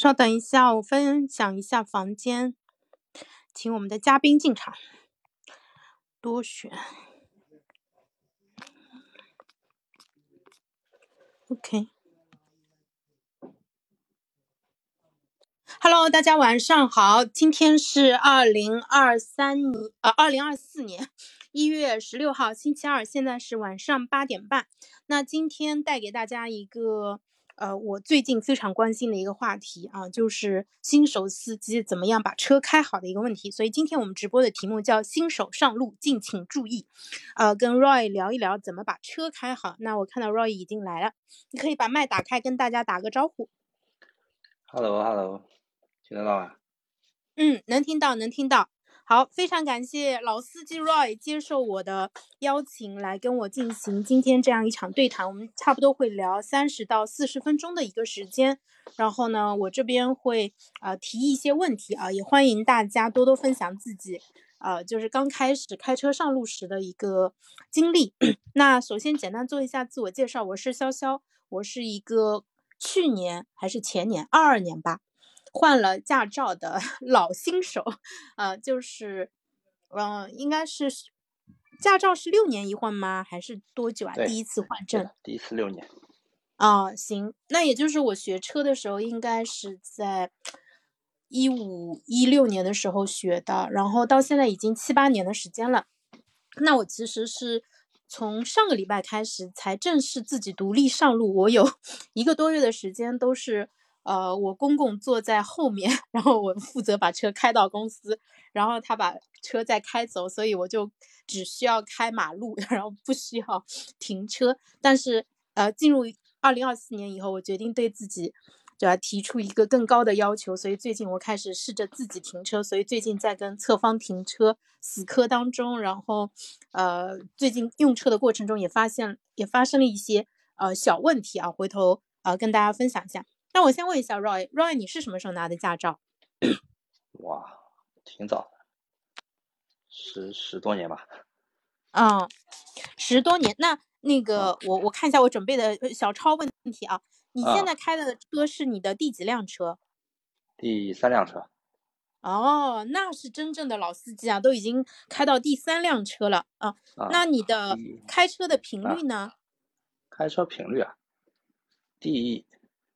稍等一下，我分享一下房间，请我们的嘉宾进场。多选。OK。Hello，大家晚上好，今天是二零二三年，呃，二零二四年一月十六号，星期二，现在是晚上八点半。那今天带给大家一个，呃，我最近非常关心的一个话题啊，就是新手司机怎么样把车开好的一个问题。所以今天我们直播的题目叫“新手上路，敬请注意”。呃，跟 Roy 聊一聊怎么把车开好。那我看到 Roy 已经来了，你可以把麦打开，跟大家打个招呼。Hello，Hello。听得到吗？嗯，能听到，能听到。好，非常感谢老司机 Roy 接受我的邀请来跟我进行今天这样一场对谈。我们差不多会聊三十到四十分钟的一个时间。然后呢，我这边会呃提一些问题啊，也欢迎大家多多分享自己呃就是刚开始开车上路时的一个经历。那首先简单做一下自我介绍，我是潇潇，我是一个去年还是前年二二年吧。换了驾照的 老新手，呃，就是，嗯，应该是驾照是六年一换吗？还是多久啊？第一次换证？第一次六年。啊，行，那也就是我学车的时候，应该是在一五一六年的时候学的，然后到现在已经七八年的时间了。那我其实是从上个礼拜开始才正式自己独立上路，我有 一个多月的时间都是。呃，我公公坐在后面，然后我负责把车开到公司，然后他把车再开走，所以我就只需要开马路，然后不需要停车。但是，呃，进入二零二四年以后，我决定对自己就要提出一个更高的要求，所以最近我开始试着自己停车。所以最近在跟侧方停车死磕当中，然后，呃，最近用车的过程中也发现也发生了一些呃小问题啊，回头呃跟大家分享一下。那我先问一下 Roy，Roy，你是什么时候拿的驾照？哇，挺早的，十十多年吧。嗯，十多年。那那个，我我看一下我准备的小抄问题啊。你现在开的车是你的第几辆车？第三辆车。哦，那是真正的老司机啊，都已经开到第三辆车了啊。那你的开车的频率呢？开车频率啊，第一。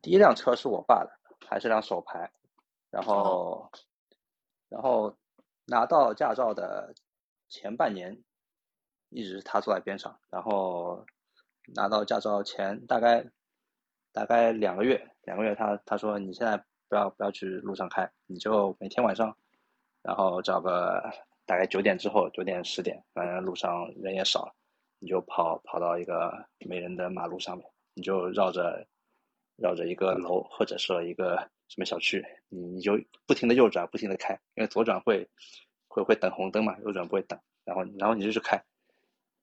第一辆车是我爸的，还是辆手牌，然后，然后拿到驾照的前半年，一直是他坐在边上，然后拿到驾照前大概大概两个月，两个月他他说你现在不要不要去路上开，你就每天晚上，然后找个大概九点之后，九点十点，反正路上人也少了，你就跑跑到一个没人的马路上面，你就绕着。绕着一个楼或者说一个什么小区，你你就不停的右转，不停的开，因为左转会会会等红灯嘛，右转不会等。然后然后你就去开，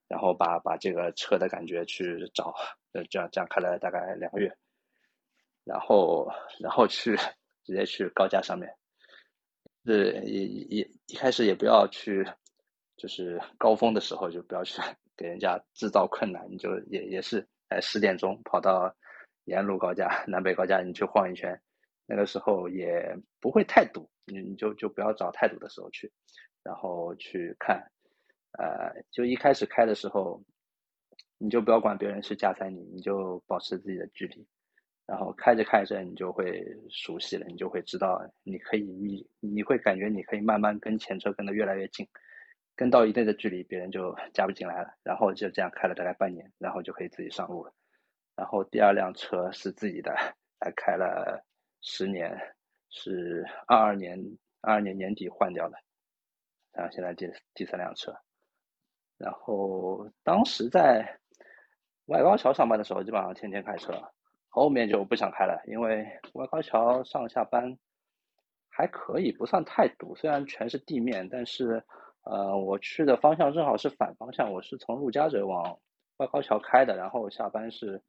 然后把把这个车的感觉去找，呃，这样这样开了大概两个月，然后然后去直接去高架上面，是也也一开始也不要去，就是高峰的时候就不要去 给人家制造困难，你就也也是在十点钟跑到。沿路高架、南北高架，你去晃一圈，那个时候也不会太堵，你你就就不要找太堵的时候去，然后去看，呃，就一开始开的时候，你就不要管别人是加塞你，你就保持自己的距离，然后开着开着你就会熟悉了，你就会知道你可以你你会感觉你可以慢慢跟前车跟得越来越近，跟到一定的距离，别人就 加不进来了，然后就这样开了大概半年，然后就可以自己上路了。然后第二辆车是自己的，还开了十年，是二二年二二年年底换掉的，然后现在第第三辆车，然后当时在外高桥上班的时候，基本上天天开车，后面就不想开了，因为外高桥上下班还可以，不算太堵，虽然全是地面，但是呃，我去的方向正好是反方向，我是从陆家嘴往外高桥开的，然后下班是。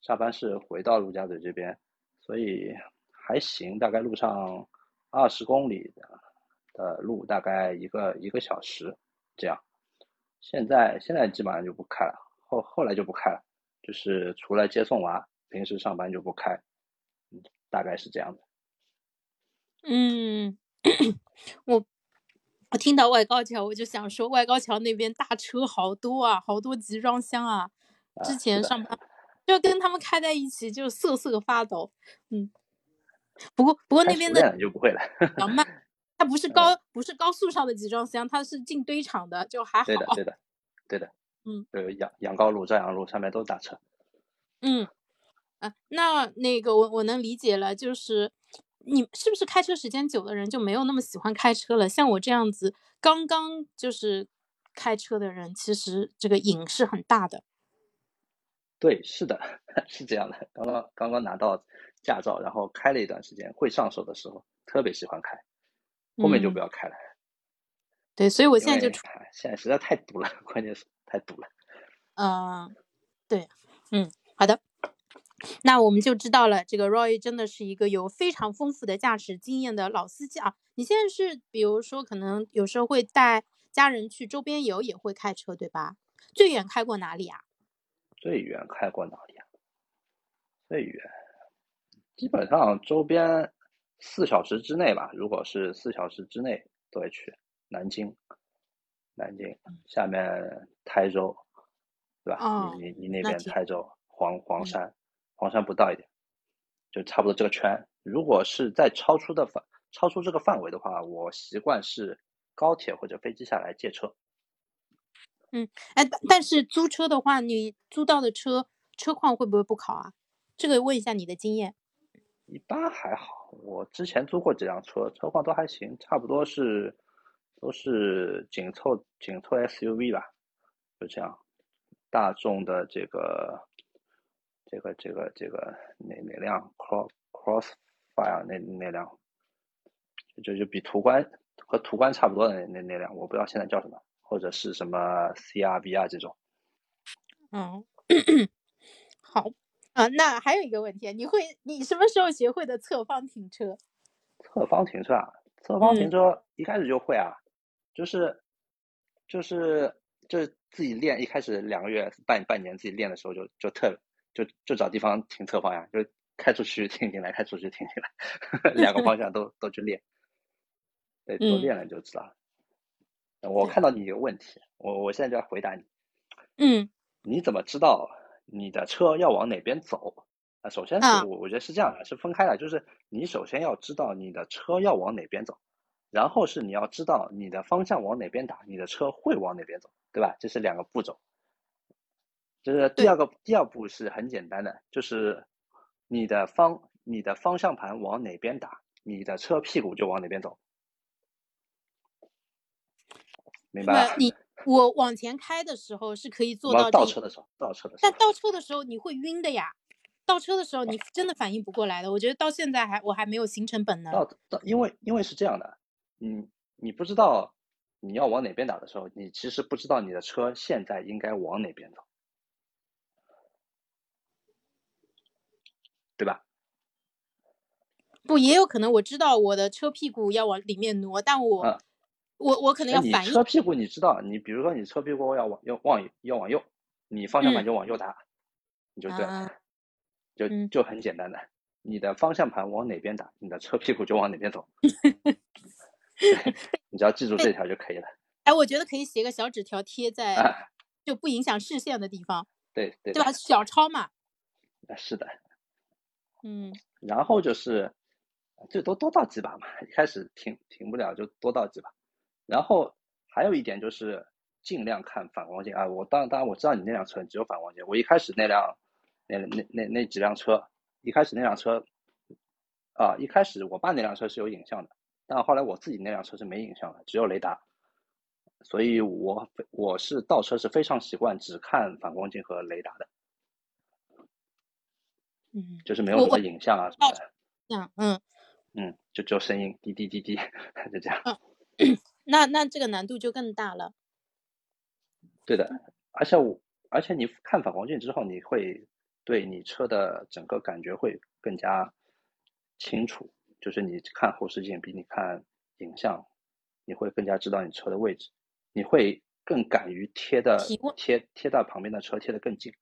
下班是回到陆家嘴这边，所以还行，大概路上二十公里的的路，大概一个一个小时这样。现在现在基本上就不开了，后后来就不开了，就是除了接送娃，平时上班就不开，大概是这样的。嗯，我我听到外高桥，我就想说，外高桥那边大车好多啊，好多集装箱啊。之前上班就跟他们开在一起，就瑟瑟发抖。嗯，不过不过那边的就不会了，较慢，它不是高不是高速上的集装箱，它是进堆场的，就还好。对的，对的，对的。嗯，呃，杨杨高路、朝阳路上面都是大车。嗯，啊，那那个我我能理解了，就是你是不是开车时间久的人就没有那么喜欢开车了？像我这样子刚刚就是开车的人，其实这个瘾是很大的。对，是的，是这样的。刚刚刚刚拿到驾照，然后开了一段时间，会上手的时候特别喜欢开，后面就不要开了。对，所以我现在就现在实在太堵了，关键是太堵了。嗯，对，嗯，好的，那我们就知道了，这个 Roy 真的是一个有非常丰富的驾驶经验的老司机啊。你现在是比如说可能有时候会带家人去周边游，也会开车，对吧？最远开过哪里啊？最远开过哪里啊？最远基本上周边四小时之内吧。如果是四小时之内都会去南京，南京下面台州，对吧？你你你那边台州黄黄山，黄山不到一点，就差不多这个圈。如果是在超出的范超出这个范围的话，我习惯是高铁或者飞机下来借车。嗯，哎，但但是租车的话，你租到的车车况会不会不考啊？这个问一下你的经验。一般还好，我之前租过几辆车，车况都还行，差不多是都是紧凑紧凑 SUV 吧，就这样。大众的这个这个这个这个哪哪辆 Cross Crossfire 那那辆，就就比途观和途观差不多的那那那辆，我不知道现在叫什么。或者是什么 CRV 啊这种，嗯，好啊，那还有一个问题，你会你什么时候学会的侧方停车？侧方停车啊，侧方停车一开始就会啊，就是就是就是自己练，一开始两个月半半年自己练的时候就就特就就找地方停侧方呀，就开出去停进来，开出去停进来，两个方向都都去练，对，都练了就知道了。我看到你一个问题，我我现在就要回答你。嗯，你怎么知道你的车要往哪边走？啊，首先是我我觉得是这样的，是分开的，就是你首先要知道你的车要往哪边走，然后是你要知道你的方向往哪边打，你的车会往哪边走，对吧？这是两个步骤。就是第二个第二步是很简单的，就是你的方你的方向盘往哪边打，你的车屁股就往哪边走。明白。你我往前开的时候是可以做到倒车的时候，倒车的时候。但倒车的时候你会晕的呀，倒车的时候你真的反应不过来的。我觉得到现在还我还没有形成本能。倒倒，因为因为是这样的，嗯，你不知道你要往哪边打的时候，你其实不知道你的车现在应该往哪边走，对吧？不，也有可能我知道我的车屁股要往里面挪，但我。我我可能要反应。车屁股你知道，你比如说你车屁股要往要往要往右，你方向盘就往右打，你就对了，就就很简单的，你的方向盘往哪边打，你的车屁股就往哪边走。你只要记住这条就可以了。哎，我觉得可以写个小纸条贴在就不影响视线的地方。对对。对吧？小抄嘛。啊，是的。嗯。然后就是最多多倒几把嘛，一开始停停不了就多倒几把。然后还有一点就是尽量看反光镜啊！我当当然我知道你那辆车只有反光镜。我一开始那辆那那那那几辆车，一开始那辆车啊，一开始我爸那辆车是有影像的，但后来我自己那辆车是没影像的，只有雷达。所以我我是倒车是非常习惯只看反光镜和雷达的，嗯，就是没有什么影像啊什么的。嗯嗯嗯，就只有声音滴滴滴滴，就这样。那那这个难度就更大了。对的，而且我而且你看反光镜之后，你会对你车的整个感觉会更加清楚。就是你看后视镜比你看影像，你会更加知道你车的位置，你会更敢于贴的贴贴到旁边的车贴的更近。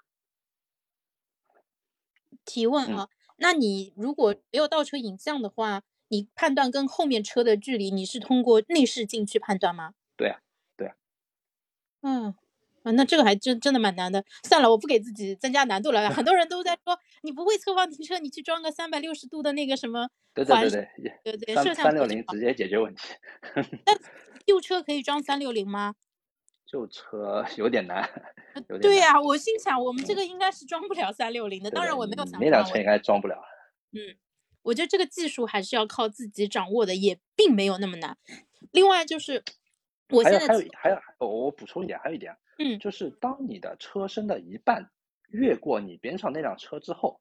提问啊，那你如果没有倒车影像的话，你判断跟后面车的距离，你是通过内视镜去判断吗？对啊，对啊。嗯，啊，那这个还真真的蛮难的。算了，我不给自己增加难度了。很多人都在说，你不会侧方停车，你去装个三百六十度的那个什么对对对对对对，三摄像三六零直接解决问题。那旧车可以装三六零吗？旧车有点难。对难呀、我心想我们这个应该是装不了三六零的。当然我没有想到那辆车应该装不了。嗯，我觉得这个技术还是要靠自己掌握的，也并没有那么难。另外就是，我现在还有还有，我我补充一点，还有一点，嗯就是当你的车身的一半越过你边上那辆车之后，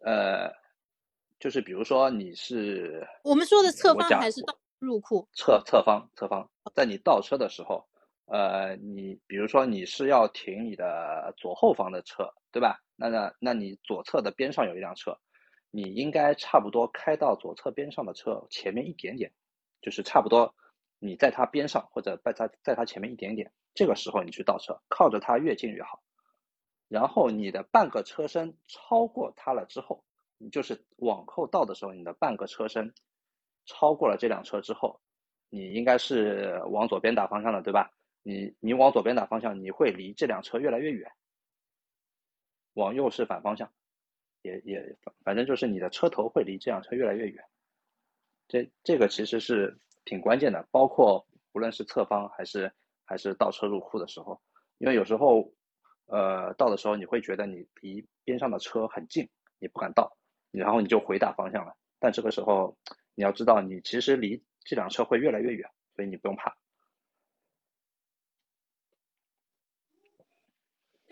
呃，就是比如说你是我们说的侧方还是倒入库？侧侧方侧方，在你倒车的时候，呃，你比如说你是要停你的左后方的车，对吧？那那那你左侧的边上有一辆车，你应该差不多开到左侧边上的车前面一点点，就是差不多你在它边上或者在它在它前面一点点，这个时候你去倒车，靠着它越近越好。然后你的半个车身超过它了之后，你就是往后倒的时候，你的半个车身超过了这辆车之后，你应该是往左边打方向的，对吧？你你往左边打方向，你会离这辆车越来越远。往右是反方向，也也反反正就是你的车头会离这辆车越来越远。这这个其实是挺关键的，包括无论是侧方还是还是倒车入库的时候，因为有时候呃倒的时候你会觉得你离边上的车很近，你不敢倒，然后你就回打方向了。但这个时候你要知道，你其实离这辆车会越来越远，所以你不用怕。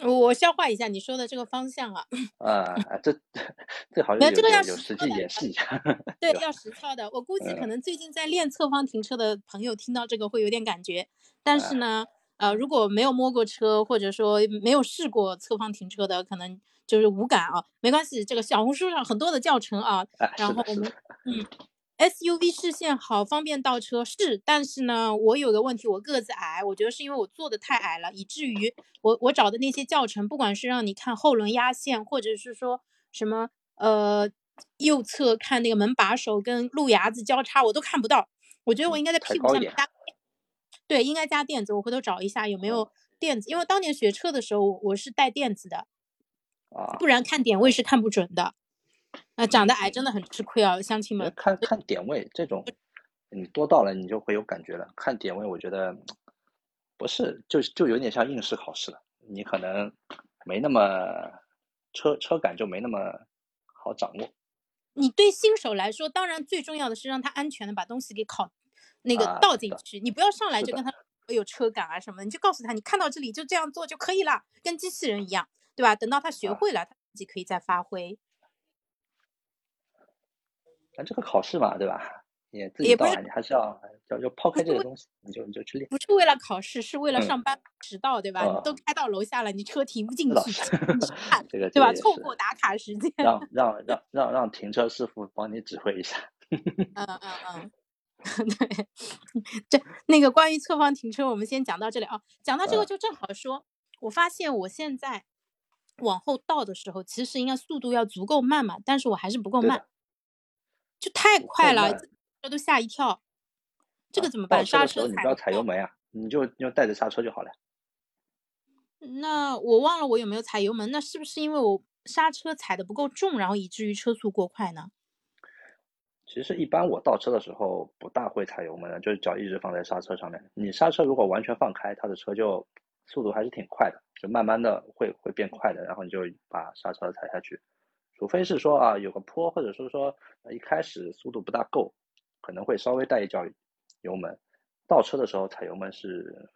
我消化一下你说的这个方向啊，啊、这 这好像有这个要实际演示一下。对，要实操的。我估计可嗯能最近在练侧方停车的朋友听到这个会有点感觉，但是哎呢，呃，如果没有摸过车，或者说没有试过侧方停车的，可能就是无感啊。没关系，这个小红书上很多的教程啊，哎，然后我们嗯，SUV 视线好，方便倒车是，但是呢，我有个问题，我个子矮，我觉得是因为我坐的太矮了，以至于我我找的那些教程，不管是让你看后轮压线，或者是说什么呃右侧看那个门把手跟路牙子交叉，我都看不到。我觉得我应该在屁股抬高一点上面加，对，应该加垫子。我回头找一下有没有嗯垫子，因为当年学车的时候我是带垫子的，啊，不然看点位是看不准的。那、长得矮真的很吃亏啊，乡亲们。看看点位这种，你多到了你就会有感觉了。看点位，我觉得不是，就就有点像应试考试了，你可能没那么车车感就没那么好掌握。你对新手来说，当然最重要的是让他安全的把东西给考那个倒进去。你不要上来就跟他说有车感啊什么的，你就告诉他，你看到这里就这样做就可以了，跟机器人一样，对吧？等到他学啊会了，他自己可以再发挥。但这个考试嘛，对吧？也自己也不是你还是要要要抛开这个东西，你就你就去练。不是为了考试，是为了嗯上班迟到，对吧？你都啊开到楼下了，你车停不进去，这个对吧？这个也是凑过打卡时间。让让让让让停车师傅帮你指挥一下。嗯嗯嗯，对，这那个关于侧方停车，我们先讲到这里啊。讲到这个，嗯就正好说，我发现我现在往后倒的时候，其实应该速度要足够慢嘛，但是我还是不够慢就太快了，这都吓一跳。这个怎么办？刹车你不要踩油门啊，你就你就带着刹车就好了。那我忘了我有没有踩油门，那是不是因为我刹车踩的不够重，然后以至于车速过快呢？其实一般我倒车的时候不大会踩油门的，就是脚一直放在刹车上面。你刹车如果完全放开，它的车就速度还是挺快的，就慢慢的会会变快的，然后你就把刹车踩下去。除非是说啊有个坡，或者说说呃一开始速度不大够，可能会稍微带一脚油门。倒车的时候踩油门是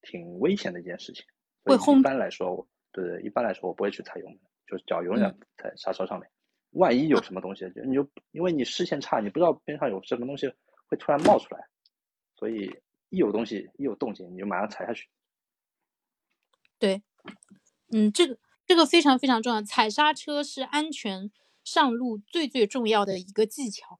挺危险的一件事情，会轰一般来说我，对对，一般来说我不会去踩油门，就是脚永远嗯在刹车上面。万一有什么东西，就你就因为你视线差，你不知道边上有什么东西会突然冒出来，所以一有东西一有动静，你就马上踩下去。对，嗯，这个这个非常非常重要，踩刹车是安全上路最最重要的一个技巧。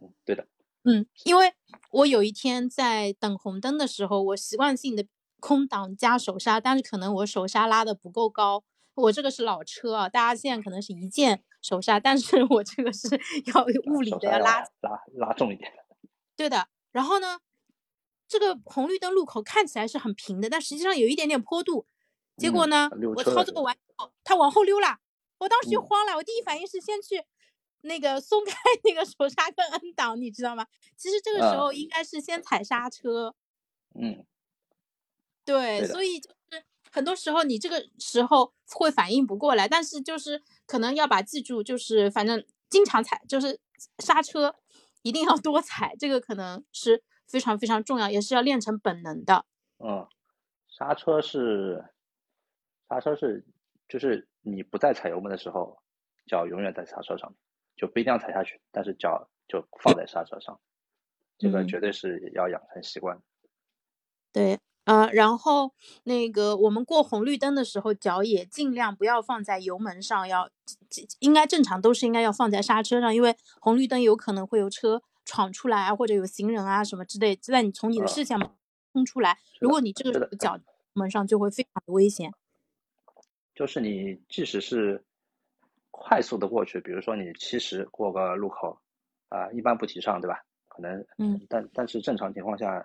嗯，对的，嗯，因为我有一天在等红灯的时候，我习惯性的空挡加手刹，但是可能我手刹拉的不够高，我这个是老车啊，大家现在可能是一键手刹，但是我这个是 要物理的要拉拉拉重一点。对的，然后呢，这个红绿灯路口看起来是很平的，但实际上有一点点坡度。结果呢，我操作完以后，它往后溜了，我当时就慌了，我第一反应是先去那个松开 那个手刹跟 N 档，你知道吗？其实这个时候应该是先踩刹车。嗯，对，所以就是很多时候你这个时候会反应不过来，但是就是可能要把记住，就是反正经常踩，就是刹车一定要多踩，这个可能是非常非常重要，也是要练成本能的。嗯，刹车是。刹车是，就是你不在踩油门的时候，脚永远在刹车上面，就不一定要踩下去，但是脚就放在刹车上，这个绝对是要养成习惯。对，呃，然后那个我们过红绿灯的时候，脚也尽量不要放在油门上，要应该正常都是应该要放在刹车上，因为红绿灯有可能会有车闯出来啊，或者有行人啊什么之类，在你从你的视线冲出来，如果你这个脚门上就会非常的危险。就是你，即使是快速的过去，比如说你七十过个路口，啊，一般不提倡，对吧？可能，嗯，但但是正常情况下，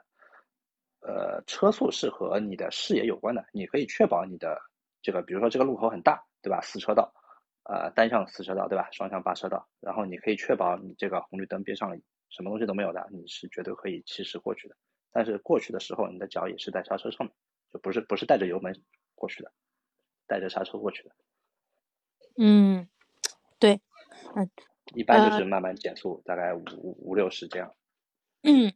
呃，车速是和你的视野有关的。你可以确保你的这个，比如说这个路口很大，对吧？四车道，呃，单向四车道，对吧？双向八车道，然后你可以确保你这个红绿灯边上什么东西都没有的，你是绝对可以七十过去的。但是过去的时候，你的脚也是在刹车上面，就不是不是带着油门过去的。带着刹车过去的，嗯，对，嗯，一般就是慢慢减速，大概五五六十这样。嗯，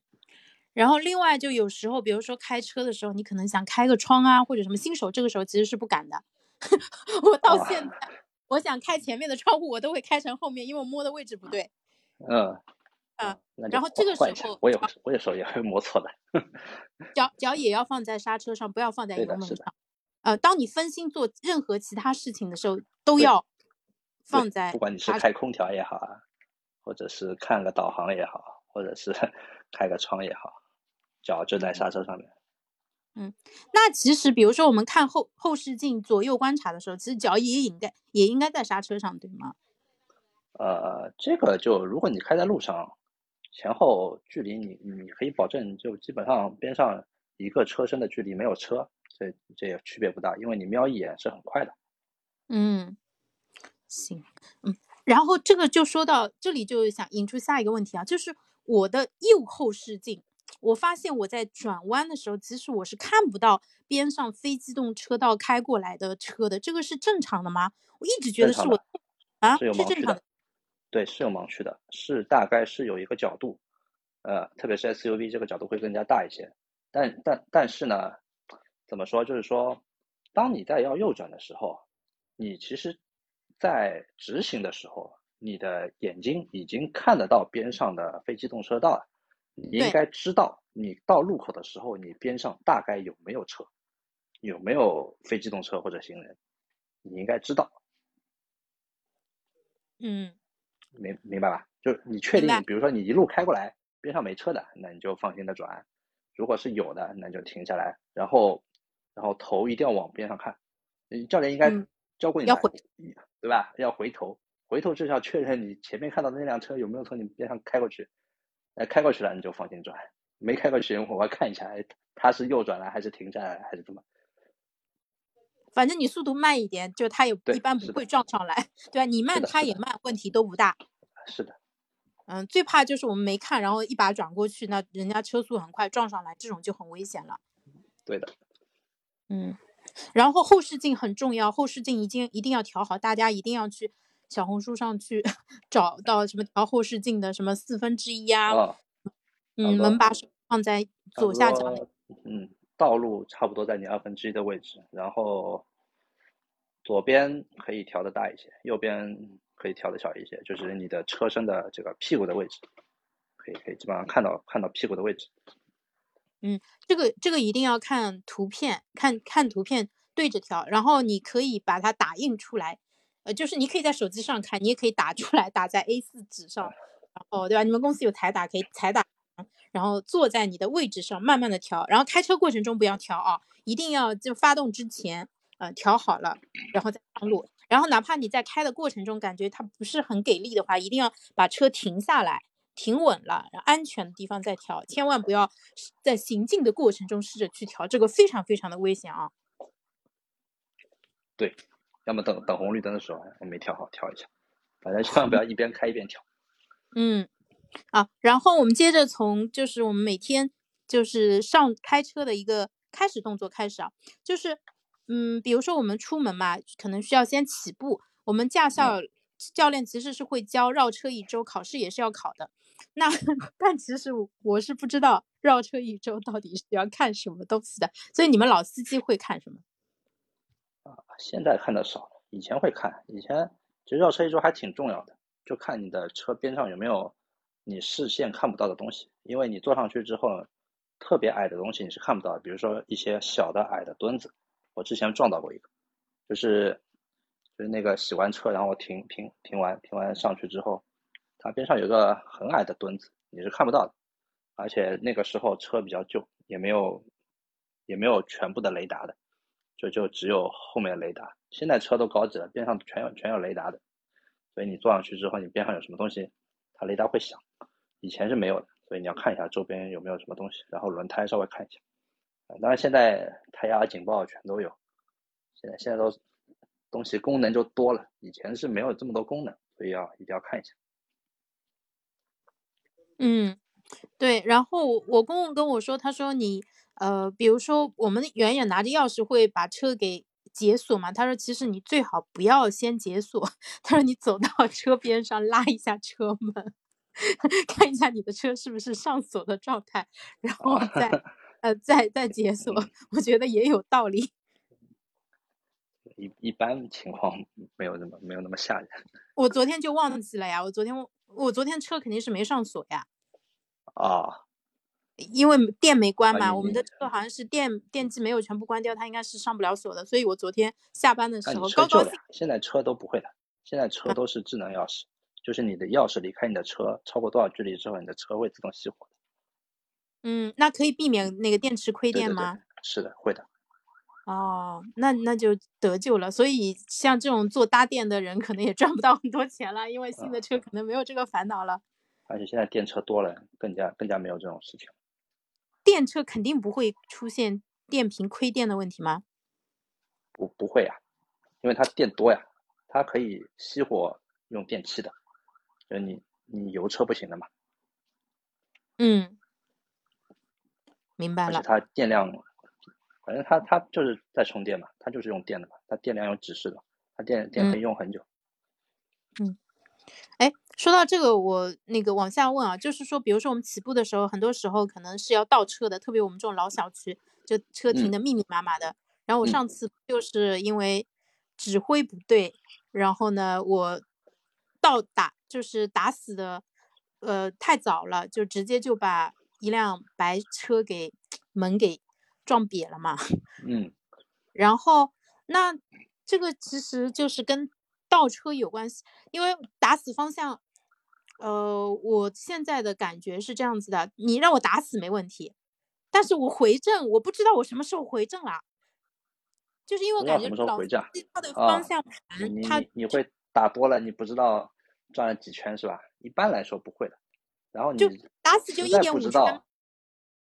然后另外就有时候，比如说开车的时候，你可能想开个窗啊，或者什么，新手这个时候其实是不敢的。我到现在，我想开前面的窗户，我都会开成后面，因为我摸的位置不对。嗯，啊，然后这个时候，我有我有时候也会摸错的。脚脚也要放在刹车上，不要放在油门上。呃，当你分心做任何其他事情的时候，都要放在不管你是开空调也好啊，或者是看个导航也好，或者是 开个窗也好，脚就在刹车上面。嗯，那其实比如说我们看后后视镜左右观察的时候，其实脚也应该也应该在刹车上，对吗？呃，这个就如果你开在路上，前后距离你你可以保证就基本上边上一个车身的距离没有车。这这也区别不大，因为你瞄一眼是很快的。嗯，行，嗯，然后这个就说到这里，就想引出下一个问题啊，就是我的右后视镜，我发现我在转弯的时候，其实我是看不到边上非机动车道开过来的车的，这个是正常的吗？我一直觉得是我啊，是正常的。对，是有盲区的，是大概是有一个角度，呃，特别是 SUV 这个角度会更加大一些，但但但是呢。怎么说？就是说，当你在要右转的时候，你其实，在直行的时候，你的眼睛已经看得到边上的非机动车道了。你应该知道，你到路口的时候，你边上大概有没有车，有没有非机动车或者行人，你应该知道。嗯，明明白吧？就是你确定，比如说你一路开过来，边上没车的，那你就放心的转；如果是有的，那就停下来，然后。然后头一定要往边上看，教练应该教过你，要回，对吧？要回头，回头就是要确认你前面看到的那辆车有没有从你边上开过去。哎，开过去了你就放心转，没开过去我要看一下，哎，他是右转了还是停下来还是怎么？反正你速度慢一点，就他也一般不会撞上来，对吧？你慢他也慢，问题都不大。是的。嗯，最怕就是我们没看，然后一把转过去，那人家车速很快撞上来，这种就很危险了。对的。嗯，然后后视镜很重要，后视镜一定一定要调好，大家一定要去小红书上去 找到什么调后视镜的什么四分之一啊，嗯，门把手放在左下角，嗯，道路差不多在你二分之一的位置，然后左边可以调的大一些，右边可以调的小一些，就是你的车身的这个屁股的位置，可以可以基本上看到看到屁股的位置。嗯，这个这个一定要看图片，看看图片对着调，然后你可以把它打印出来，呃，就是你可以在手机上看，你也可以打出来，打在 A4 纸上，然后对吧？你们公司有彩打，可以彩打，然后坐在你的位置上慢慢的调，然后开车过程中不要调啊，一定要就发动之前，呃调好了，然后再上路。然后哪怕你在开的过程中感觉它不是很给力的话，一定要把车停下来，停稳了，安全的地方再调，千万不要在行进的过程中试着去调，这个非常非常的危险啊。对，要么等等红绿灯的时候我没调好调一下，反正千万不要一边开一边调。嗯，啊，然后我们接着从就是我们每天就是上开车的一个开始动作开始啊，就是嗯，比如说我们出门嘛，可能需要先起步，我们驾校教练其实是会教绕车一周，考试也是要考的。那 但其实我是不知道绕车一周到底是要看什么东西的，所以你们老司机会看什么？啊，现在看的少，以前会看，以前其实绕车一周还挺重要的。就看你的车边上有没有你视线看不到的东西，因为你坐上去之后，特别矮的东西你是看不到的，比如说一些小的矮的墩子。我之前撞到过一个，就是就是那个洗完车，然后停停停完停完上去之后，它边上有个很矮的墩子，你是看不到的。而且那个时候车比较旧，也没有也没有全部的雷达的，就就只有后面雷达。现在车都高级了，边上全有全有雷达的。所以你坐上去之后，你边上有什么东西，它雷达会响。以前是没有的，所以你要看一下周边有没有什么东西，然后轮胎稍微看一下。当然现在胎压警报全都有，现在现在都东西功能就多了，以前是没有这么多功能，所以要一定要看一下。嗯，对。然后我公公跟我说，他说你呃，比如说我们远远拿着钥匙会把车给。解锁嘛？他说，其实你最好不要先解锁。他说，你走到 车边上拉一下车门，看一下你的车是不是上锁的状态，然后再 呃再再解锁。我觉得也有道理。一一般情况没有那么没有那么吓人。我昨天就忘记了呀。我昨天我昨天车肯定是没上锁呀。啊。因为电没关嘛，我们的车好像是电电机没有全部关掉，它应该是上不了锁的。所以我昨天下班的时候高高兴。现在车都不会了，现在车都是智能钥匙，就是你的钥匙离开你的车超过多少距离之后，你的车会自动熄火。嗯，那可以避免那个电池亏电吗？是的，会的。哦，那那就得救了。所以像这种做搭电的人，可能也赚不到很多钱了，因为新的车可能没有这个烦恼了。而且现在电车多了，更加更加没有这种事情。电车肯定不会出现电瓶亏电的问题吗？不，不会呀，因为它电多呀，它可以熄火用电器的，就你你油车不行的嘛。嗯，明白了。而且它电量，反正它它就是在充电嘛，它就是用电的嘛，它电量有指示的，它电电可以用很久。嗯。哎，说到这个，我那个往下问啊，就是说，比如说我们起步的时候，很多时候可能是要倒车的，特别我们这种老小区，就车停的密密麻麻的。然后我上次就是因为指挥不对，然后呢，我倒打就是打死的，呃，太早了，就直接就把一辆白车给门给撞瘪了嘛。嗯。然后那这个其实就是跟。倒车有关系，因为打死方向，呃，我现在的感觉是这样子的，你让我打死没问题，但是我回正，我不知道我什么时候回正了，就是因为我感觉老司机他的方向盘，他你会打多了，你不知道转了几圈是吧？一般来说不会的，然后你打死就一点五圈，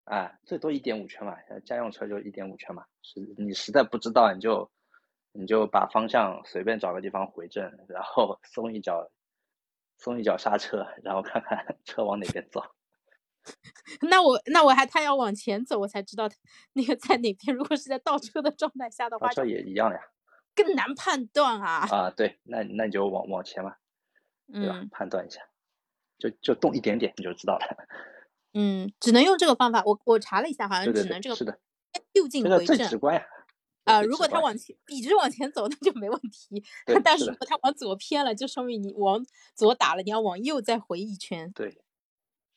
哎，最多一点五圈嘛，家用车就一点五圈嘛，是你实在不知道你就。你就把方向随便找个地方回正，然后松一脚，松一脚刹车，然后看看 车往哪边走。那我那我还他要往前走，我才知道那个在哪边。如果是在倒车的状态下的话，倒车也一样的呀，更难判断啊。啊，对，那那你就往往前嘛，对吧？判断一下，就就动一点点你就知道了。嗯，只能用这个方法。我我查了一下，好像只能这个是的，就近回正。最直观呀。啊，如果他往前笔直往前走，那就没问题。但是如果他往左偏了，就说明你往左打了，你要往右再回一圈。对，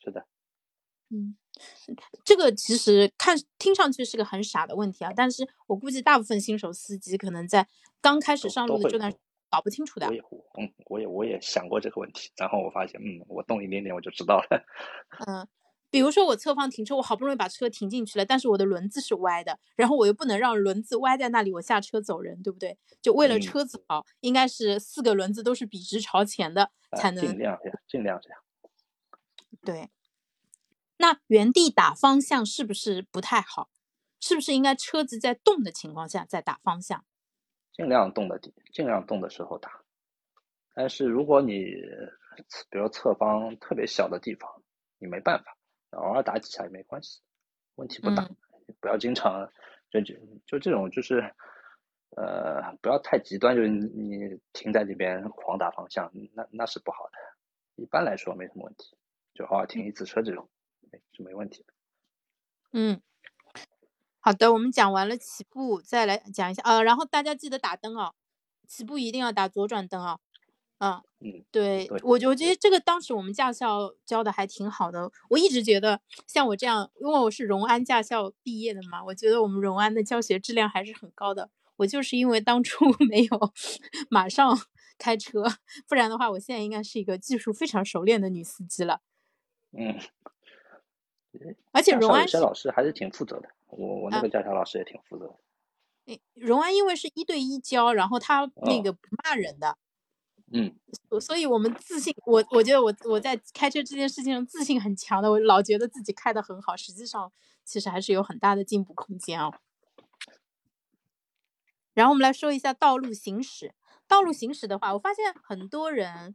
是的。嗯，这个其实看听上去是个很傻的问题啊，但是我估计大部分新手司机可能在刚开始上路的这段搞不清楚的。我也，嗯，我也我也想过这个问题，然后我发现，嗯，我动一点点我就知道了。嗯。比如说我侧方停车，我好不容易把车停进去了，但是我的轮子是歪的，然后我又不能让轮子歪在那里，我下车走人，对不对？就为了车子好，应该是四个轮子都是笔直朝前的才能。尽量这样，尽量这样。对。那原地打方向是不是不太好？是不是应该车子在动的情况下再打方向？尽量动的地，尽量动的时候打。但是如果你比如侧方特别小的地方，你没办法，偶尔打几下也没关系，问题不大。不要经常就就就这种就是呃不要太极端，就是你停在这边狂打方向，那那是不好的。一般来说没什么问题，就偶尔停一次车这种是没问题的。嗯，好的，我们讲完了起步，再来讲一下呃，然后大家记得打灯哦，起步一定要打左转灯啊。嗯嗯，对我我觉得这个当时我们驾校教的还挺好的。我一直觉得像我这样，因为我是荣安驾校毕业的嘛，我觉得我们荣安的教学质量还是很高的。我就是因为当初 没有马上 开车，不然的话，我现在应该是一个技术非常熟练的女司机了。嗯，而且荣安有些老师还是挺负责的。我我那个驾校老师也挺负责的。荣安因为是一对一教，然后他那个不骂人的。嗯，所以，我们自信，我我觉得我我在开车这件事情上自信很强的，我老觉得自己开的很好，实际上其实还是有很大的进步空间哦。然后我们来说一下道路行驶，道路行驶的话，我发现很多人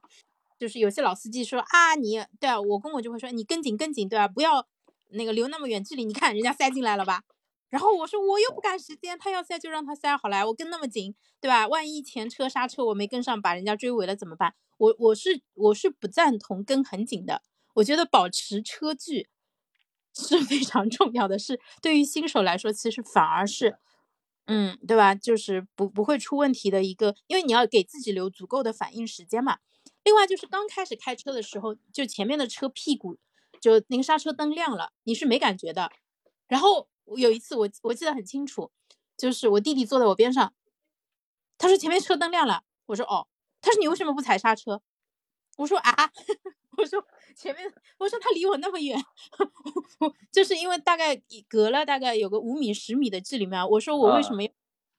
就是有些老司机说啊，你对啊，我公公就会说你跟紧跟紧，对吧？不要那个留那么远距离，你看人家塞进来了吧。然后我说我又不赶时间，他要塞就让他塞好了，我跟那么紧，对吧？万一前车刹车我没跟上，把人家追尾了怎么办？我我是我是不赞同跟很紧的，我觉得保持车距是非常重要的，是对于新手来说，其实反而是，嗯，对吧？就是不不会出问题的一个，因为你要给自己留足够的反应时间嘛。另外就是刚开始开车的时候，就前面的车屁股就那个刹车灯亮了，你是没感觉的，然后。我有一次，我我记得很清楚，就是我弟弟坐在我边上，他说前面车灯亮了，我说哦，他说你为什么不踩刹车？我说啊，我说前面，我说他离我那么远，就是因为大概隔了大概有个五米十米的距离嘛，我说我为什么要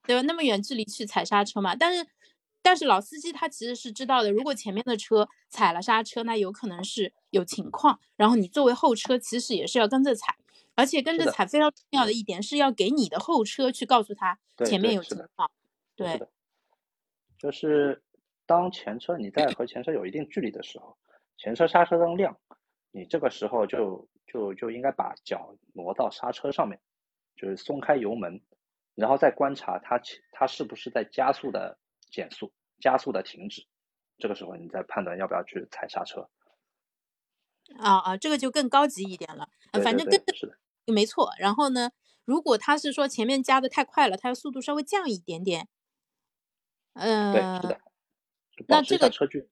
对吧那么远距离去踩刹车嘛？但是但是老司机他其实是知道的，如果前面的车踩了刹车，那有可能是有情况，然后你作为后车其实也是要跟着踩。而且跟着踩非常重要的一点是要给你的后车去告诉他前面有情况，对，就是当前车你在和前车有一定距离的时候，前车刹车灯亮，你这个时候就就就应该把脚挪到刹车上面，就是松开油门，然后再观察它它是不是在加速的减速，加速的停止，这个时候你再判断要不要去踩刹车。啊啊，这个就更高级一点了，反正跟是的。没错，然后呢？如果他是说前面加的太快了，他的速度稍微降一点点，嗯，对，是的。那这个车距，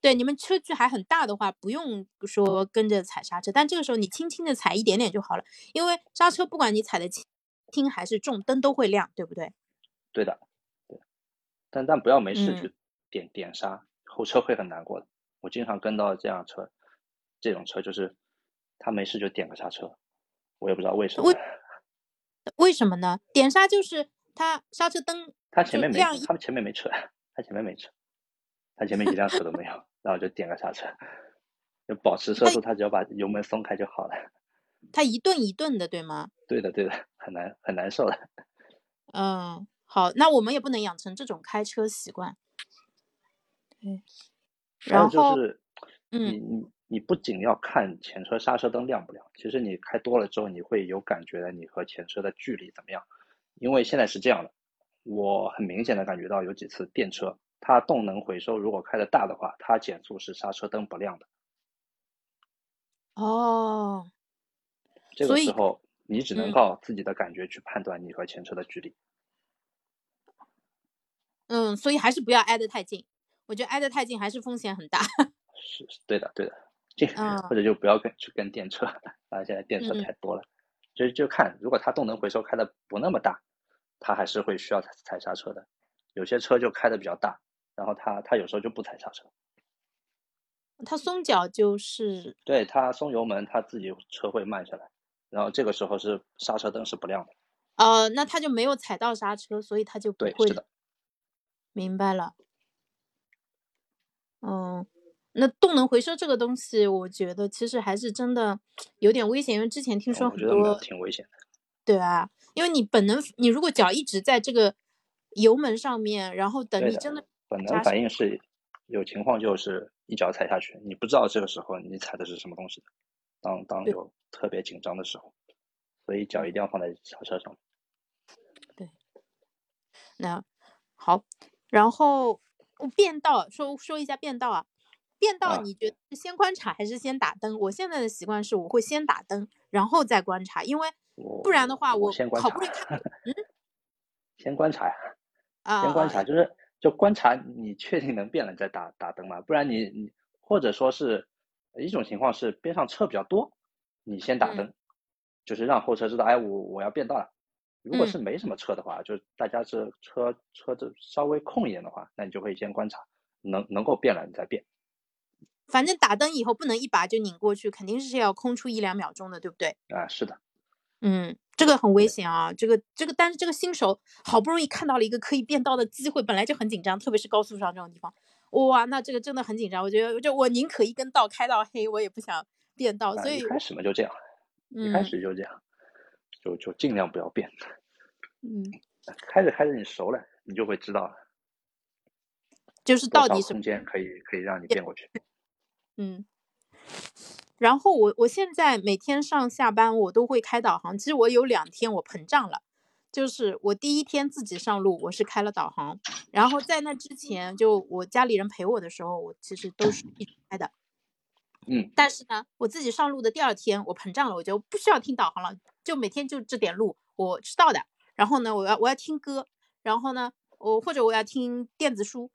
对你们车距还很大的话，不用说跟着踩刹车，但这个时候你轻轻的踩一点点就好了，因为刹车不管你踩的轻还是重，灯都会亮，对不对？对的，对。但但不要没事去点点刹，后车会很难过的。我经常跟到这辆车，这种车就是他没事就点个刹车。我也不知道为什么，为为什么呢？点刹就是他刹车灯，他前面没，他们前面没车，他前面没车，他前面一辆车都没有，然后就点个刹车，就保持车速，他只要把油门松开就好了。他一顿一顿的，对吗？对的，对的，很难很难受的。嗯，好，那我们也不能养成这种开车习惯。对，然后就是，嗯。你不仅要看前车刹车灯亮不亮，其实你开多了之后，你会有感觉的，你和前车的距离怎么样？因为现在是这样的，我很明显的感觉到有几次电车，它动能回收如果开的大的话，它减速是刹车灯不亮的。哦，这个时候你只能靠自己的感觉去判断你和前车的距离。嗯，所以还是不要挨得太近，我觉得挨得太近还是风险很大。是，对的，对的。或者就不要跟去跟电车，啊，现在电车太多了，就就看如果它动能回收开的不那么大，它还是会需要踩踩刹车的。有些车就开的比较大，然后它它有时候就不踩刹车。它松脚就是对它松油门，它自己车会慢下来，然后这个时候是刹车灯是不亮的。呃，那它就没有踩到刹车，所以它就不对，会是的，明白了。嗯，那动能回收这个东西，我觉得其实还是真的有点危险，因为之前听说很我觉得挺危险的。对啊，因为你本能，你如果脚一直在这个油门上面，然后等你真的本能反应是有情况就是一脚踩下去，你不知道这个时候你踩的是什么东西的。当当有特别紧张的时候，所以脚一定要放在刹车上。对那好，然后变道说说一下变道啊，变道啊你觉得是先观察还是先打灯？我现在的习惯是我会先打灯，然后再观察，因为不然的话我先观察好不容易看先观察呀，啊，先观啊察就是就观察你确定能变了你再打打灯嘛，不然你你或者说是一种情况是边上车比较多，你先打嗯灯，就是让后车知道，哎，我我要变道了。如果嗯是没什么车的话，就是大家是车车子稍微空一点的话，那你就会先观察，能能够变了你再变。反正打灯以后不能一把就拧过去，肯定是要空出一两秒钟的，对不对？啊，是的，嗯，这个很危险啊，这个这个，但是这个新手好不容易看到了一个可以变道的机会，本来就很紧张，特别是高速上这种地方，哇，那这个真的很紧张。我觉得，就我宁可一根道开到黑，我也不想变道，啊，所以一开始嘛就这样，一开嗯始就这样，就就尽量不要变。嗯，开着开着你熟了，你就会知道了就是到底是空间可以可以让你变过去。嗯，然后我我现在每天上下班我都会开导航，其实我有两天我膨胀了，就是我第一天自己上路我是开了导航，然后在那之前就我家里人陪我的时候，我其实都是一直开的。嗯，但是呢，我自己上路的第二天我膨胀了，我就不需要听导航了，就每天就这点路我知道的。然后呢，我要我要听歌，然后呢，我或者我要听电子书，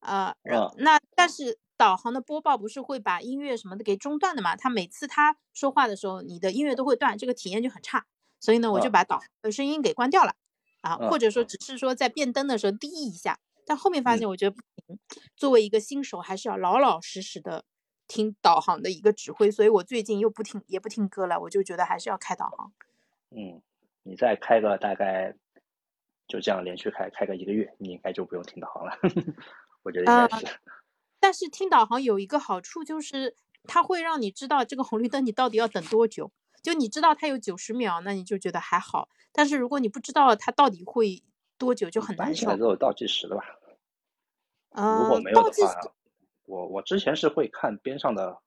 呃，那但是导航的播报不是会把音乐什么的给中断的嘛？他每次他说话的时候，你的音乐都会断，这个体验就很差。所以呢，我就啊把导航的声音给关掉了，啊，啊或者说只是说在变灯的时候滴一下。但后面发嗯现，我觉得不行，作为一个新手，还是要老老实实的听导航的一个指挥。所以我最近又不听也不听歌了，我就觉得还是要开导航。嗯，你再开个大概就这样连续开开个一个月，你应该就不用听导航了。我觉得应该啊是。但是听导航有一个好处就是，它会让你知道这个红绿灯你到底要等多久。就你知道它有九十秒，那你就觉得还好。但是如果你不知道它到底会多久，就很难受现在。都有倒计时的吧？如呃果没，有的话，我我之前是会看边上的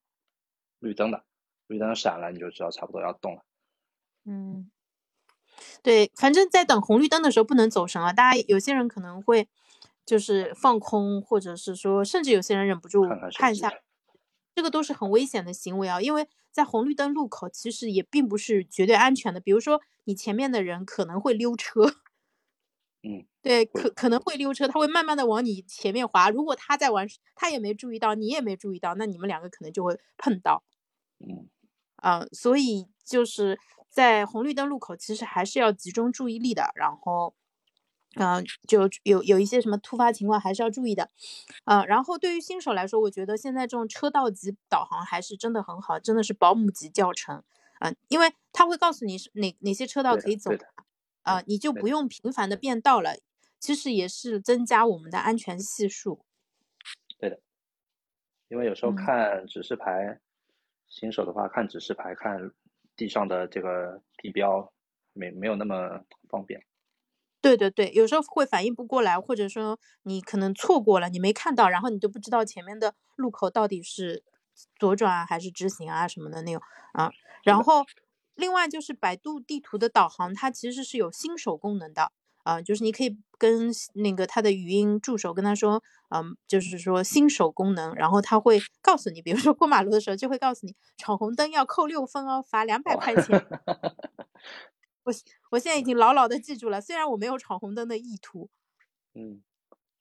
绿灯的，绿灯闪了你就知道差不多要动了。嗯，对，反正在等红绿灯的时候不能走神啊。大家有些人可能会就是放空，或者是说，甚至有些人忍不住看一下，这个都是很危险的行为啊。因为在红绿灯路口，其实也并不是绝对安全的。比如说，你前面的人可能会溜车，嗯，对，可可能会溜车，他会慢慢的往你前面滑。如果他在玩，他也没注意到，你也没注意到，那你们两个可能就会碰到。嗯，啊，所以就是在红绿灯路口，其实还是要集中注意力的。然后，嗯、就有有一些什么突发情况还是要注意的。呃，然后对于新手来说，我觉得现在这种车道级导航还是真的很好，真的是保姆级教程。嗯、因为他会告诉你是哪哪些车道可以走啊、你就不用频繁的变道了。其实也是增加我们的安全系数。对的因为有时候嗯看指示牌，新手的话看指示牌看地上的这个地标没没有那么方便。对对对，有时候会反应不过来，或者说你可能错过了，你没看到，然后你都不知道前面的路口到底是左转啊还是直行啊什么的那种啊。然后另外就是百度地图的导航，它其实是有新手功能的啊，就是你可以跟那个它的语音助手跟他说，嗯，就是说新手功能，然后他会告诉你，比如说过马路的时候就会告诉你闯红灯要扣六分哦，罚两百哦块钱。我我现在已经牢牢的记住了，虽然我没有闯红灯的意图。嗯，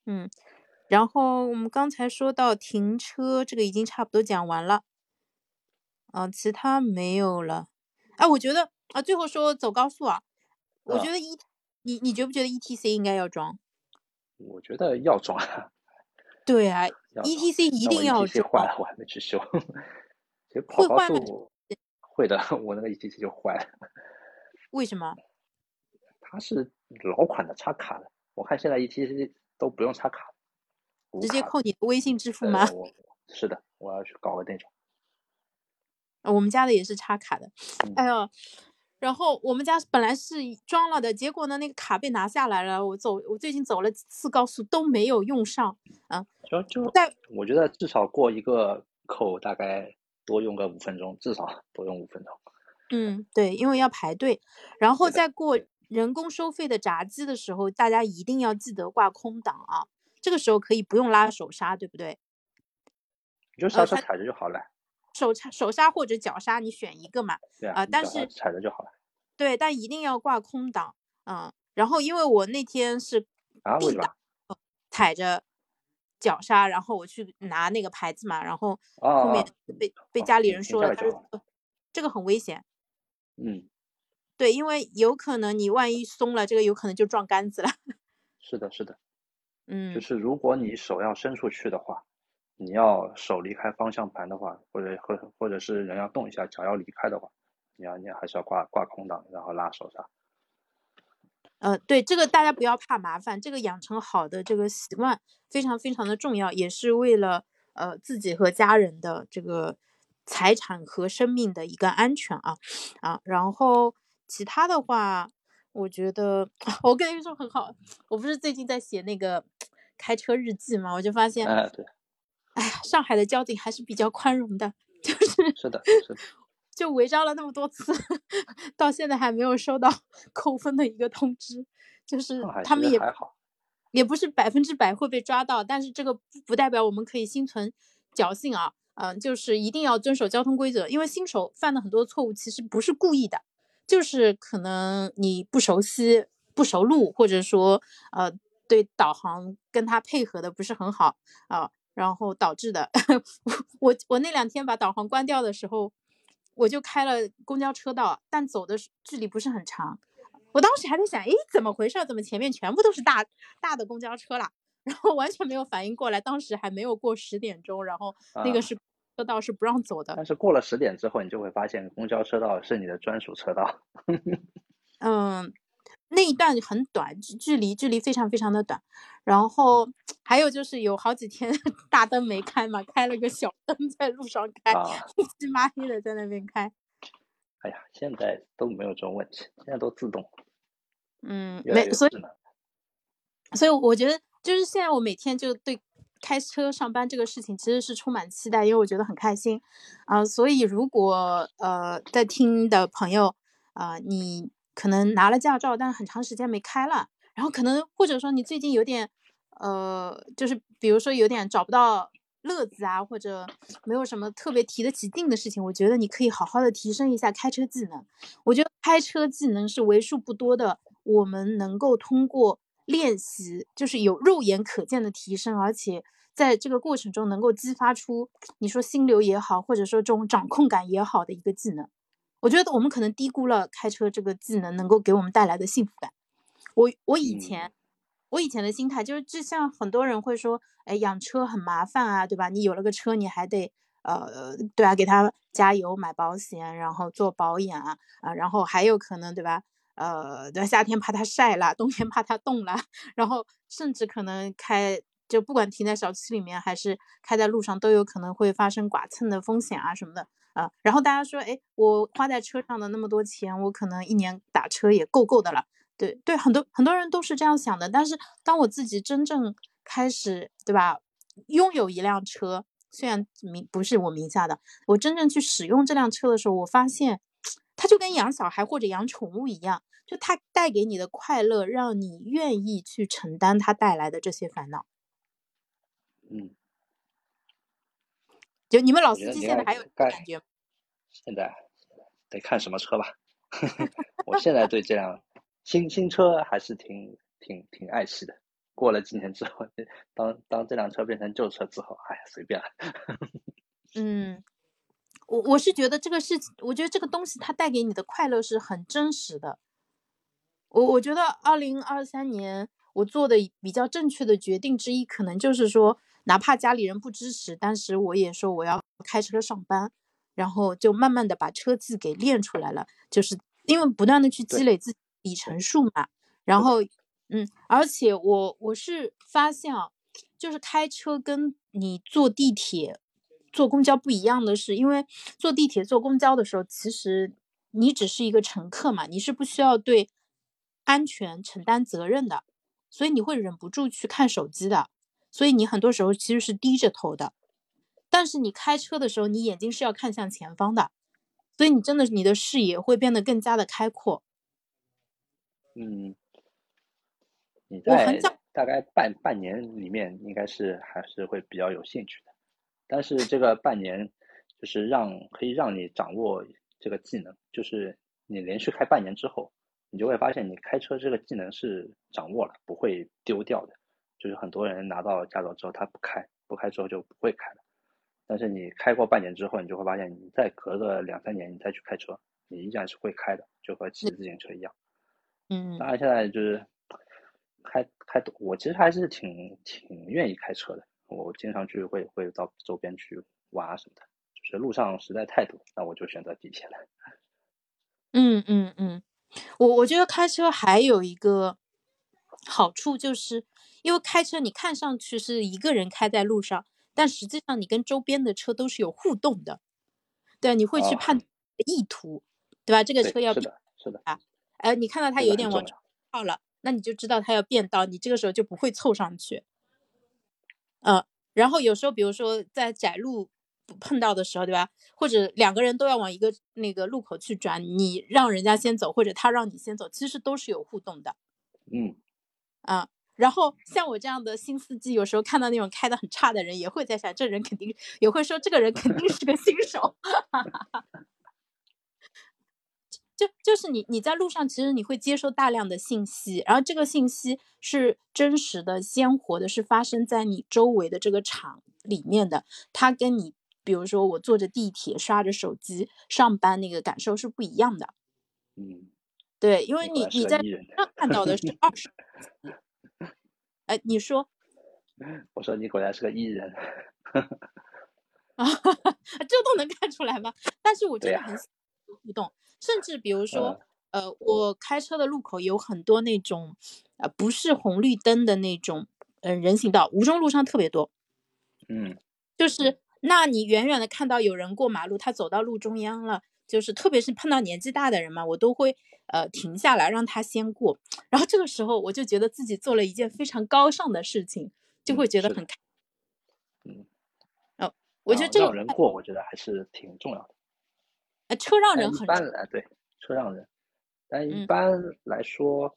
嗯，然后我们刚才说到停车，这个已经差不多讲完了。嗯、其他没有了。哎，我觉得啊，最后说走高速啊，我觉啊得一，你你觉不觉得 ETC 应该要装？我觉得要装啊，对啊，E T C 一定要装坏了，我还没去修。会坏吗速会的，我那个 E T C 就坏了。为什么？它是老款的插卡的，我看现在 E T C 都不用插卡，无直接扣你的微信支付吗？是的，我要去搞个那种。呃我们家的也是插卡的，嗯哎呦，然后我们家本来是装了的，结果呢，那个卡被拿下来了。我走，我最近走了几次高速都没有用上啊。就就在我觉得至少过一个口大概多用个五分钟，至少多用五分钟。嗯，对，因为要排队，然后对的在过人工收费的闸机的时候，大家一定要记得挂空档啊。这个时候可以不用拉手刹，对不对？你就刹车踩着就好了，手刹、手刹或者脚刹，你选一个嘛。对啊但你脚踏是踩着就好了对，但一定要挂空档，嗯。然后因为我那天是啊？为 B 什么档？踩着脚刹，然后我去拿那个牌子嘛，然后哦后面哦被被哦家里人说了，他说呃这个很危险。嗯，对，因为有可能你万一松了，这个有可能就撞杆子了。是的，是的，嗯就嗯，是如果你手要伸出去的话，你要手离开方向盘的话，或者或或者是人要动一下，脚要离开的话，你要你还是要挂挂空档，然后拉手刹。呃，对，这个大家不要怕麻烦，这个养成好的这个习惯非常非常的重要，也是为了呃自己和家人的这个财产和生命的一个安全啊啊。然后其他的话，我觉得 我跟你说很好，我不是最近在写那个开车日记嘛，我就发现，哎，对，哎呀，上海的交警还是比较宽容的，就是是的，是的，就违章了那么多次，到现在还没有收到扣分的一个通知，就是他们也还好。也不是百分之百会被抓到，但是这个不不代表我们可以心存侥幸啊，嗯、就是一定要遵守交通规则，因为新手犯的很多错误其实不是故意的，就是可能你不熟悉、不熟路，或者说呃对导航跟他配合的不是很好啊、然后导致的。我我那两天把导航关掉的时候，我就开了公交车道，但走的距离不是很长。我当时还在想，诶，怎么回事？怎么前面全部都是大大的公交车啦？然后完全没有反应过来，当时还没有过十点钟，然后那个啊是车道是不让走的。但是过了十点之后，你就会发现公交车道是你的专属车道。嗯，那一段很短，距距离距离非常非常的短。然后还有就是有好几天 大灯没开嘛，开了个小灯在路上开，啊，乌漆麻黑的在那边开。哎呀，现在都没有这种问题，现在都自动，嗯，没，所以。所以我觉得就是现在我每天就对开车上班这个事情其实是充满期待，因为我觉得很开心啊、所以如果呃在听的朋友啊、你可能拿了驾照，但是很长时间没开了，然后可能或者说你最近有点呃，就是比如说有点找不到乐子啊，或者没有什么特别提得起劲的事情，我觉得你可以好好的提升一下开车技能。我觉得开车技能是为数不多的，我们能够通过练习，就是有肉眼可见的提升，而且在这个过程中能够激发出你说心流也好，或者说这种掌控感也好的一个技能。我觉得我们可能低估了开车这个技能能够给我们带来的幸福感。我我以前、我以前的心态就是，就像很多人会说，哎，养车很麻烦啊，对吧？你有了个车，你还得呃，对啊，给他加油、买保险，然后做保养啊，啊，然后还有可能，对吧？呃，夏天怕它晒了，冬天怕它冻了，然后甚至可能开，就不管停在小区里面还是开在路上，都有可能会发生剐蹭的风险啊什么的啊。然后大家说，哎，我花在车上的那么多钱，我可能一年打车也够够的了。对对，很多很多人都是这样想的。但是当我自己真正开始，对吧，拥有一辆车，虽然名不是我名下的，我真正去使用这辆车的时候，我发现它就跟养小孩或者养宠物一样，就它带给你的快乐，让你愿意去承担它带来的这些烦恼。嗯，就你们老司机现在还有感觉吗？现在得看什么车吧。我现在对这辆新新车还是挺挺挺爱惜的。过了几年之后，当当这辆车变成旧车之后，哎呀，随便了。嗯，我我是觉得这个事情，我觉得这个东西它带给你的快乐是很真实的。我我觉得二零二三年我做的比较正确的决定之一，可能就是说，哪怕家里人不支持，但是我也说我要开车上班，然后就慢慢的把车技给练出来了，就是因为不断的去积累自己里程数嘛。然后，嗯，而且我我是发现啊，就是开车跟你坐地铁、坐公交不一样的是，因为坐地铁、坐公交的时候，其实你只是一个乘客嘛，你是不需要对安全承担责任的，所以你会忍不住去看手机的，所以你很多时候其实是低着头的。但是你开车的时候，你眼睛是要看向前方的，所以你真的你的视野会变得更加的开阔。嗯。你在大概半半年里面，应该是还是会比较有兴趣的。但是这个半年，就是让可以让你掌握这个技能，就是你连续开半年之后，你就会发现你开车这个技能是掌握了，不会丢掉的。就是很多人拿到驾照之后，他不开，不开之后就不会开了。但是你开过半年之后，你就会发现，你再隔个两三年，你再去开车，你依然是会开的，就和骑自行车一样。嗯。当然，现在就是。开开，我其实还是挺挺愿意开车的。我经常去会会到周边去玩啊什么的。就是路上实在太堵，那我就选择地铁了。嗯嗯嗯，我我觉得开车还有一个好处，就是因为开车你看上去是一个人开在路上，但实际上你跟周边的车都是有互动的。对，你会去判意图，对吧？这个车要是的，是的啊。哎，你看到他有点往靠了。那你就知道他要变道，你这个时候就不会凑上去。嗯，然后有时候，比如说在窄路碰到的时候，对吧？或者两个人都要往一个那个路口去转，你让人家先走，或者他让你先走，其实都是有互动的。嗯，啊，然后像我这样的新司机，有时候看到那种开的很差的人，也会在想，这人肯定也会说，这个人肯定是个新手。就就是你你在路上，其实你会接收大量的信息，然后这个信息是真实的、鲜活的，是发生在你周围的这个场里面的。它跟你，比如说我坐着地铁、刷着手机上班那个感受是不一样的。嗯，对，因为你你在上看到的是二十，哎，你说？我说你果然是个艺人。啊，这都能看出来吗？但是我真的很喜欢互动。甚至比如说，呃，我开车的路口有很多那种，呃，不是红绿灯的那种，嗯，人行道，无中路上特别多。嗯，就是，那你远远的看到有人过马路，他走到路中央了，就是特别是碰到年纪大的人嘛，我都会呃停下来让他先过。然后这个时候我就觉得自己做了一件非常高尚的事情，就会觉得很开。嗯，哦，我觉得这个让人过，我觉得还是挺重要的。呃，车让人很一般来对车让人，但一般来说，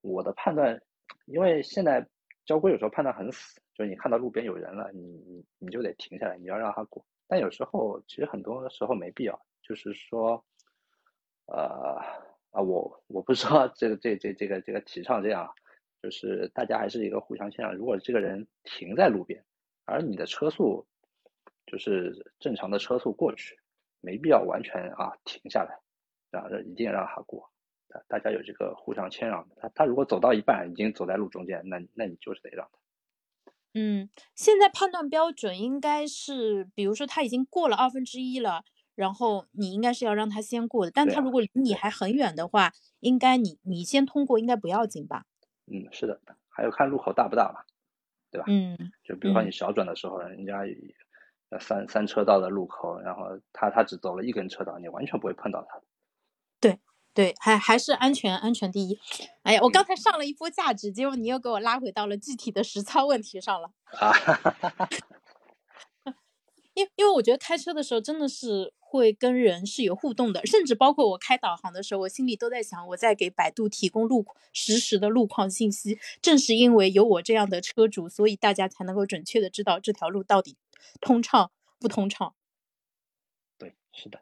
我的判断，因为现在交规有时候判断很死，就是你看到路边有人了，你你你就得停下来，你要让他过。但有时候其实很多时候没必要，就是说，呃啊，我我不知道这个这这这个这个提倡这样，就是大家还是一个互相谦让。如果这个人停在路边，而你的车速就是正常的车速过去。没必要完全啊停下来，然后一定让他过，大大家有这个互相谦让的。他他如果走到一半已经走在路中间，那那你就是得让他。嗯，现在判断标准应该是，比如说他已经过了二分之一了，然后你应该是要让他先过的。但他如果离你还很远的话，应该你你先通过应该不要紧吧？嗯，是的，还有看路口大不大嘛，对吧？嗯，就比如说你小转的时候，人家。三三车道的路口，然后他他只走了一根车道，你完全不会碰到他。对对，还还是安全安全第一。哎呀，我刚才上了一波价值，结果你又给我拉回到了具体的实操问题上了。啊，因因为我觉得开车的时候真的是会跟人是有互动的，甚至包括我开导航的时候，我心里都在想，我在给百度提供路实时的路况信息。正是因为有我这样的车主，所以大家才能够准确的知道这条路到底。通畅不通畅？对，是的，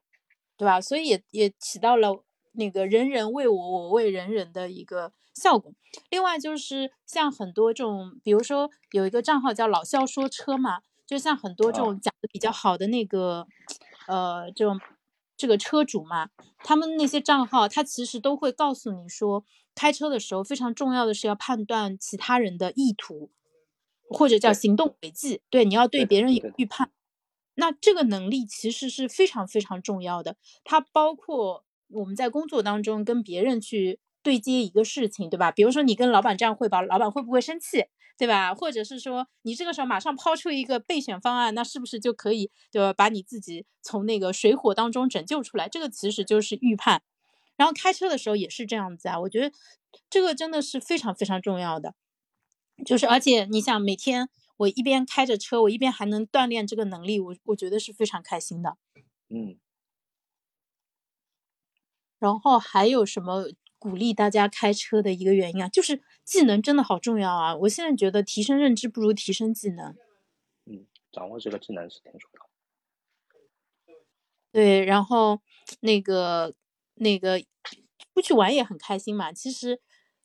对吧？所以也也起到了那个人人为我，我为人人的一个效果。另外就是像很多这种，比如说有一个账号叫老肖说车嘛，就像很多这种讲的比较好的那个，呃，这种这个车主嘛，他们那些账号，他其实都会告诉你说，开车的时候非常重要的是要判断其他人的意图。或者叫行动轨迹，对，你要对别人有预判。那这个能力其实是非常非常重要的，它包括我们在工作当中跟别人去对接一个事情，对吧？比如说你跟老板这样汇报，老板会不会生气，对吧？或者是说你这个时候马上抛出一个备选方案，那是不是就可以对吧？把你自己从那个水火当中拯救出来？这个其实就是预判。然后开车的时候也是这样子啊，我觉得这个真的是非常非常重要的。就是而且你想每天我一边开着车，我一边还能锻炼这个能力，我我觉得是非常开心的。嗯，然后还有什么鼓励大家开车的一个原因啊？就是技能真的好重要啊！我现在觉得提升认知不如提升技能。嗯，掌握这个技能是挺重要的。对，然后那个那个出去玩也很开心嘛。其实，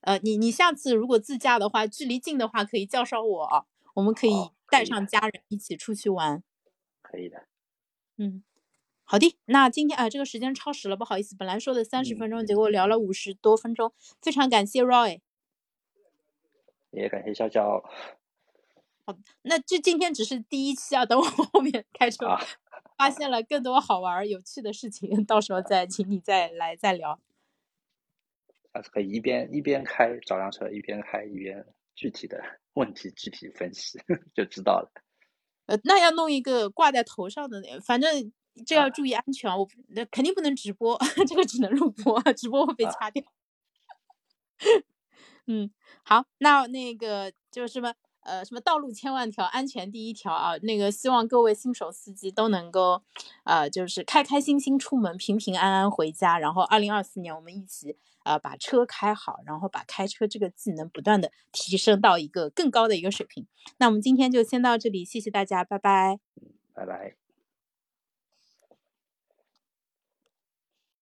呃，你你下次如果自驾的话，距离近的话可以叫上我，我们可以带上家人一起出去玩。可以的。嗯，好的，那今天啊、这个时间超时了，不好意思，本来说的三十嗯分钟，结果聊了五十多分钟，非常感谢 Roy。也感谢娇娇。好那这今天只是第一期啊，等我后面开车啊，发现了更多好玩儿有趣的事情，到时候再请你再来再聊。可以一边一边开找辆车，一边开一边具体的 问题具体分析，就知道了。呃，那要弄一个挂在头上的，反正这要啊注意安全啊。我那肯定不能直播，这个只能录播，直播会被啊掐掉。嗯，好，那那个就是什么呃什么道路千万条，安全第一条啊。那个希望各位新手司机都能够呃就是开开心心出门，平平安安回家。然后二零二四年我们一起呃把车开好，然后把开车这个技能不断的提升到一个更高的一个水平。那我们今天就先到这里，谢谢大家，拜拜。拜拜。